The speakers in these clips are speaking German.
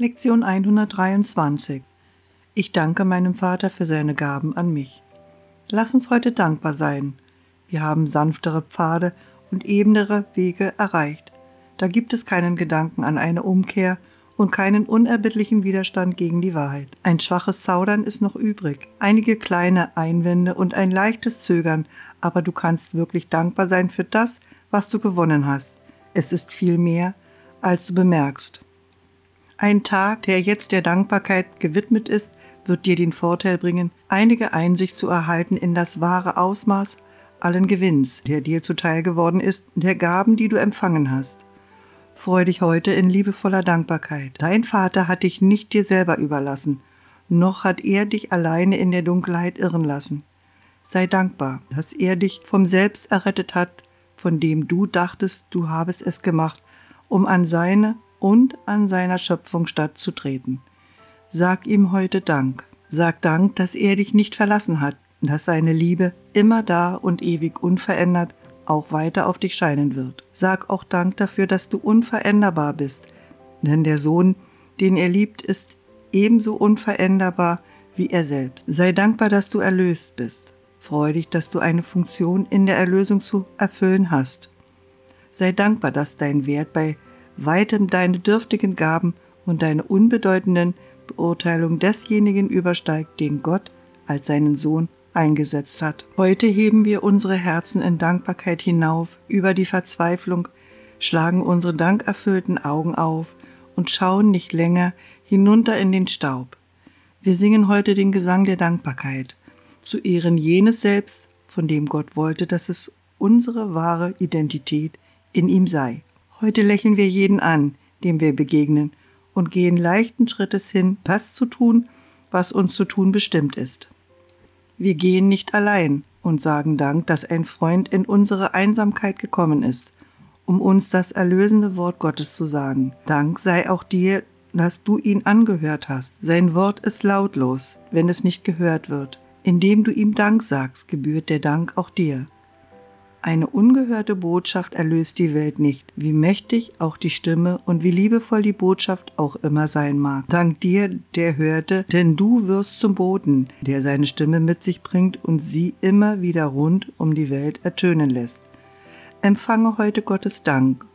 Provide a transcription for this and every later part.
Lektion 123 Ich danke meinem Vater für seine Gaben an mich. Lass uns heute dankbar sein. Wir haben sanftere Pfade und ebenere Wege erreicht. Da gibt es keinen Gedanken an eine Umkehr und keinen unerbittlichen Widerstand gegen die Wahrheit. Ein schwaches Zaudern ist noch übrig, einige kleine Einwände und ein leichtes Zögern, aber du kannst wirklich dankbar sein für das, was du gewonnen hast. Es ist viel mehr, als du bemerkst. Ein Tag, der jetzt der Dankbarkeit gewidmet ist, wird dir den Vorteil bringen, einige Einsicht zu erhalten in das wahre Ausmaß allen Gewinns, der dir zuteil geworden ist, der Gaben, die du empfangen hast. Freu dich heute in liebevoller Dankbarkeit. Dein Vater hat dich nicht dir selber überlassen, noch hat er dich alleine in der Dunkelheit irren lassen. Sei dankbar, dass er dich vom Selbst errettet hat, von dem du dachtest, du habest es gemacht, um an seine und an seiner Schöpfung stattzutreten. Sag ihm heute Dank. Sag Dank, dass er dich nicht verlassen hat, dass seine Liebe immer da und ewig unverändert auch weiter auf dich scheinen wird. Sag auch Dank dafür, dass du unveränderbar bist, denn der Sohn, den er liebt, ist ebenso unveränderbar wie er selbst. Sei dankbar, dass du erlöst bist. Freu dich, dass du eine Funktion in der Erlösung zu erfüllen hast. Sei dankbar, dass dein Wert bei weitem deine dürftigen Gaben und deine unbedeutenden Beurteilung desjenigen übersteigt, den Gott als seinen Sohn eingesetzt hat. Heute heben wir unsere Herzen in Dankbarkeit hinauf über die Verzweiflung, schlagen unsere dankerfüllten Augen auf und schauen nicht länger hinunter in den Staub. Wir singen heute den Gesang der Dankbarkeit, zu Ehren jenes Selbst, von dem Gott wollte, dass es unsere wahre Identität in ihm sei. Heute lächeln wir jeden an, dem wir begegnen, und gehen leichten Schrittes hin, das zu tun, was uns zu tun bestimmt ist. Wir gehen nicht allein und sagen Dank, dass ein Freund in unsere Einsamkeit gekommen ist, um uns das erlösende Wort Gottes zu sagen. Dank sei auch dir, dass du ihn angehört hast. Sein Wort ist lautlos, wenn es nicht gehört wird. Indem du ihm Dank sagst, gebührt der Dank auch dir. Eine ungehörte Botschaft erlöst die Welt nicht, wie mächtig auch die Stimme und wie liebevoll die Botschaft auch immer sein mag. Dank dir, der hörte, denn du wirst zum Boten, der seine Stimme mit sich bringt und sie immer wieder rund um die Welt ertönen lässt. Empfange heute Gottes Dank,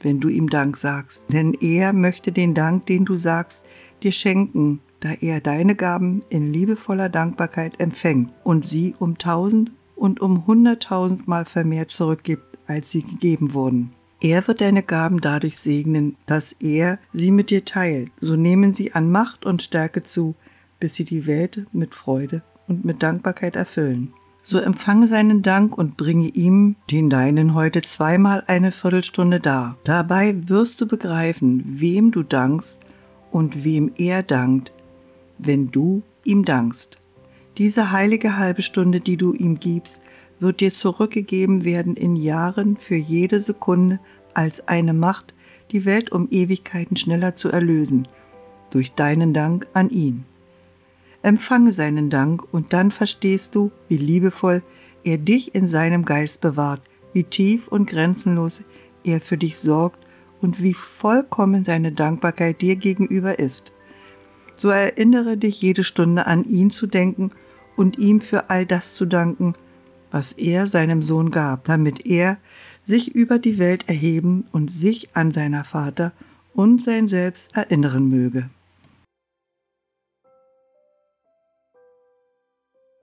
wenn du ihm Dank sagst, denn er möchte den Dank, den du sagst, dir schenken, da er deine Gaben in liebevoller Dankbarkeit empfängt und sie um tausend und um hunderttausendmal vermehrt zurückgibt, als sie gegeben wurden. Er wird deine Gaben dadurch segnen, dass er sie mit dir teilt. So nehmen sie an Macht und Stärke zu, bis sie die Welt mit Freude und mit Dankbarkeit erfüllen. So empfange seinen Dank und bringe ihm, den deinen, heute zweimal eine Viertelstunde dar. Dabei wirst du begreifen, wem du dankst und wem er dankt, wenn du ihm dankst. Diese heilige halbe Stunde, die du ihm gibst, wird dir zurückgegeben werden in Jahren für jede Sekunde als eine Macht, die Welt um Ewigkeiten schneller zu erlösen, durch deinen Dank an ihn. Empfange seinen Dank und dann verstehst du, wie liebevoll er dich in seinem Geist bewahrt, wie tief und grenzenlos er für dich sorgt und wie vollkommen seine Dankbarkeit dir gegenüber ist. So erinnere dich jede Stunde an ihn zu denken und ihm für all das zu danken, was er seinem Sohn gab, damit er sich über die Welt erheben und sich an seiner Vater und sein Selbst erinnern möge.